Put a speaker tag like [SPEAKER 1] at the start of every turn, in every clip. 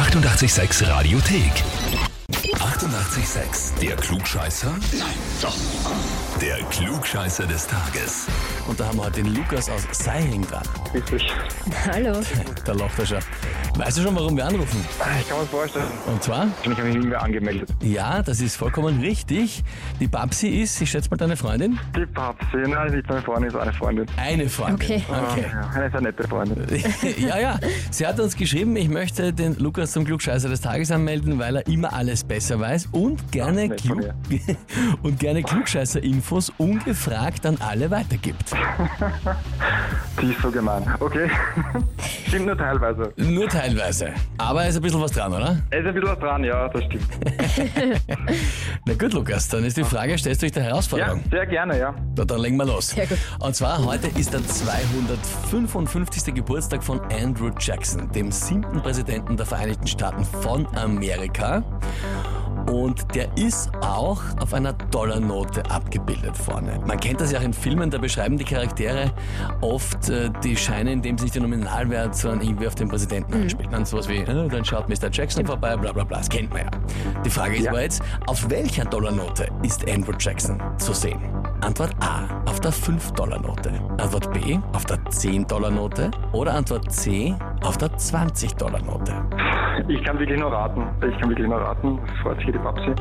[SPEAKER 1] 886 Radiothek. 88,6. Der Klugscheißer? Nein, doch. Der Klugscheißer des Tages.
[SPEAKER 2] Und da haben wir heute den Lukas aus Seiring dran.
[SPEAKER 3] Richtig.
[SPEAKER 4] Hallo.
[SPEAKER 2] Da lacht er schon. Weißt du schon, warum wir anrufen?
[SPEAKER 3] Ich kann mir das vorstellen.
[SPEAKER 2] Und zwar,
[SPEAKER 3] Ich habe mich nie mehr angemeldet.
[SPEAKER 2] ja, das ist vollkommen richtig. Die Babsi ist, ich schätze mal, deine Freundin?
[SPEAKER 3] Die Papsi, nein, nicht meine Freundin, ist eine Freundin.
[SPEAKER 2] Eine Freundin.
[SPEAKER 4] Okay.
[SPEAKER 2] okay.
[SPEAKER 3] Ja, eine sehr nette Freundin.
[SPEAKER 2] ja, ja. Sie hat uns geschrieben, ich möchte den Lukas zum Klugscheißer des Tages anmelden, weil er immer alles besser weiß und gerne,
[SPEAKER 3] von
[SPEAKER 2] Klug und gerne Klugscheißer-Infos ungefragt an alle weitergibt.
[SPEAKER 3] Die ist so gemein. Okay. stimmt nur teilweise.
[SPEAKER 2] Nur teilweise. Aber ist ein bisschen was dran, oder?
[SPEAKER 3] Es ist ein bisschen was dran, ja, das stimmt.
[SPEAKER 2] Na gut, Lukas, dann ist die Frage, stellst du dich der
[SPEAKER 3] Ja,
[SPEAKER 2] Herausforderung?
[SPEAKER 3] sehr gerne, ja.
[SPEAKER 2] Na, dann legen wir los.
[SPEAKER 4] Sehr gut.
[SPEAKER 2] Und zwar heute ist der 255. Geburtstag von Andrew Jackson, dem siebten Präsidenten der Vereinigten Staaten von Amerika. Und der ist auch auf einer Dollarnote abgebildet vorne. Man kennt das ja auch in Filmen, da beschreiben die Charaktere oft äh, die Scheine, indem sich der Nominalwert sondern irgendwie auf den Präsidenten anspielt. Dann sowas wie, äh, dann schaut Mr. Jackson vorbei, bla bla bla. Das kennt man ja. Die Frage ist
[SPEAKER 3] Ja.
[SPEAKER 2] aber jetzt, auf welcher Dollarnote ist Andrew Jackson zu sehen? Antwort A, auf der 5-Dollar-Note. Antwort B, auf der 10-Dollar-Note. Oder Antwort C, auf der 20-Dollar-Note.
[SPEAKER 3] Ich kann wirklich nur raten. Ich kann wirklich nur raten. Das freut sich die Papsi.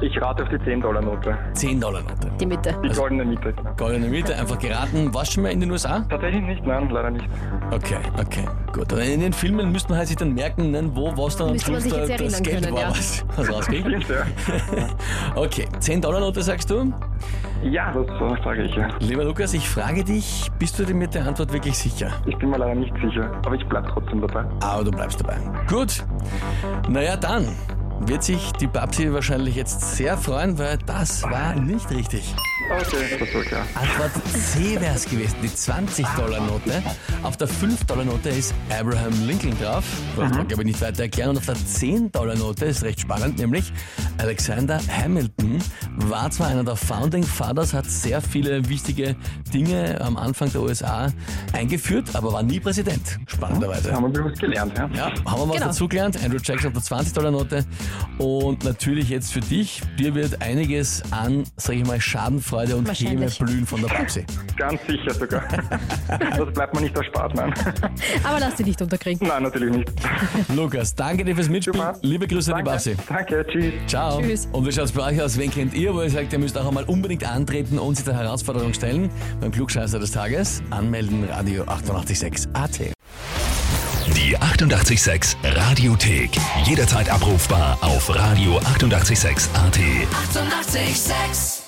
[SPEAKER 3] Ich rate auf die 10-Dollar-Note.
[SPEAKER 2] 10-Dollar-Note.
[SPEAKER 4] Die Mitte.
[SPEAKER 3] Die goldene Miete.
[SPEAKER 2] Goldene Mitte, einfach geraten. Warst du schon mal in den USA?
[SPEAKER 3] Tatsächlich nicht, nein, leider nicht.
[SPEAKER 2] Okay, okay, gut. Und in den Filmen müsste man halt sich dann merken, ne, wo was dann am
[SPEAKER 4] Müsste man
[SPEAKER 2] Schluss da, das Geld
[SPEAKER 4] können,
[SPEAKER 2] war,
[SPEAKER 4] ja.
[SPEAKER 2] was, was rausging.
[SPEAKER 3] Ja.
[SPEAKER 2] Okay, 10-Dollar-Note sagst du?
[SPEAKER 3] Ja, das sage ich ja.
[SPEAKER 2] Lieber Lukas, ich frage dich, bist du dir mit der Antwort wirklich sicher?
[SPEAKER 3] Ich bin mir leider nicht sicher, aber ich bleibe trotzdem dabei.
[SPEAKER 2] Aber du bleibst dabei. Gut. Naja, dann wird sich die Babsi wahrscheinlich jetzt sehr freuen, weil das war nicht richtig.
[SPEAKER 3] Okay, das war klar.
[SPEAKER 2] Antwort C wäre es gewesen, die 20-Dollar-Note. Auf der 5-Dollar-Note ist Abraham Lincoln drauf. Braucht man, glaube ich, nicht weiter erklären. Und auf der 10-Dollar-Note ist recht spannend, nämlich Alexander Hamilton war zwar einer der Founding Fathers, hat sehr viele wichtige Dinge am Anfang der USA eingeführt, aber war nie Präsident, spannenderweise.
[SPEAKER 3] Haben wir was gelernt, ja?
[SPEAKER 2] Ja, haben wir was
[SPEAKER 4] Genau.
[SPEAKER 2] dazugelernt. Andrew Jackson auf der 20-Dollar-Note. Und natürlich jetzt für dich, dir wird einiges an, sag ich mal, Schadenfreude und Häme
[SPEAKER 4] Wahrscheinlich.
[SPEAKER 2] blühen von der Babsi.
[SPEAKER 3] Ganz sicher sogar. das bleibt mir nicht erspart, nein.
[SPEAKER 4] Aber lass dich nicht unterkriegen.
[SPEAKER 3] Nein, natürlich nicht.
[SPEAKER 2] Lukas, danke dir fürs Mitspielen.
[SPEAKER 3] Super.
[SPEAKER 2] Liebe Grüße an die
[SPEAKER 3] Danke,
[SPEAKER 2] Babsi.
[SPEAKER 3] danke, tschüss.
[SPEAKER 2] Ciao.
[SPEAKER 4] Tschüss.
[SPEAKER 2] Und wie schaut's bei euch aus? Wen kennt ihr, wo ihr sagt, ihr müsst auch einmal unbedingt antreten und sich der Herausforderung stellen? Beim Klugscheißer des Tages. Anmelden, Radio 886 AT.
[SPEAKER 1] Die 88,6 Radiothek. Jederzeit abrufbar auf radio886.at. 88,6.
[SPEAKER 5] Eighty-eight, sex.